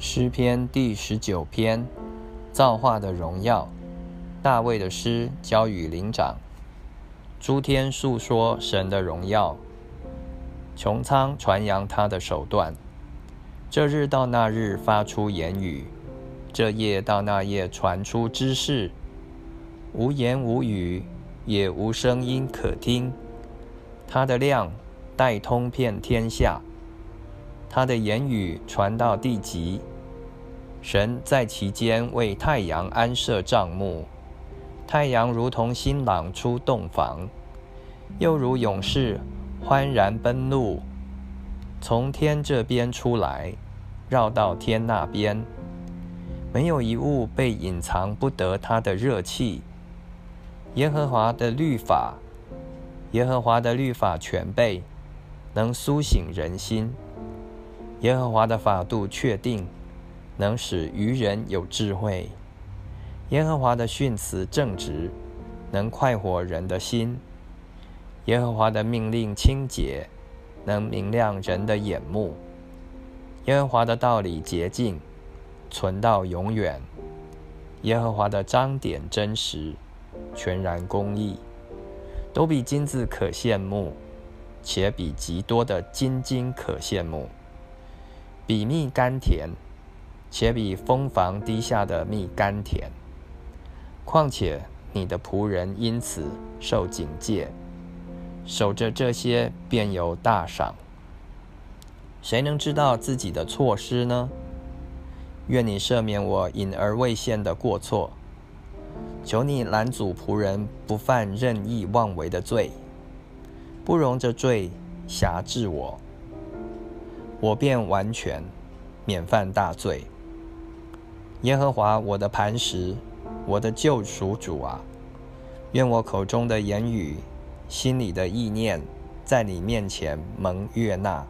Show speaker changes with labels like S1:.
S1: 诗篇第十九篇，造化的荣耀。大卫的诗交与灵长。诸天述说神的荣耀，穹苍传扬他的手段。这日到那日发出言语，这夜到那夜传出知识。无言无语，也无声音可听。他的亮带通遍天下。他的言语传到地极，神在其间为太阳安设帐幕，太阳如同新郎出洞房，又如勇士欢然奔路，从天这边出来，绕到天那边，没有一物被隐藏不得他的热气。耶和华的律法，耶和华的律法全备，能苏醒人心。耶和华的法度确定，能使愚人有智慧；耶和华的训词正直，能快活人的心；耶和华的命令清洁，能明亮人的眼目；耶和华的道理洁净，存到永远；耶和华的章典真实，全然公义，都比金子可羡慕，且比极多的金金可羡慕。比蜜甘甜，且比蜂房滴下的蜜甘甜。况且你的仆人因此受警戒，守着这些便有大赏。谁能知道自己的错失呢？愿你赦免我隐而未现的过错。求你拦阻仆人不犯任意妄为的罪，不容这罪辖制我。我便完全免犯大罪。耶和华我的磐石，我的救赎主啊，愿我口中的言语、心里的意念，在你面前蒙悦纳。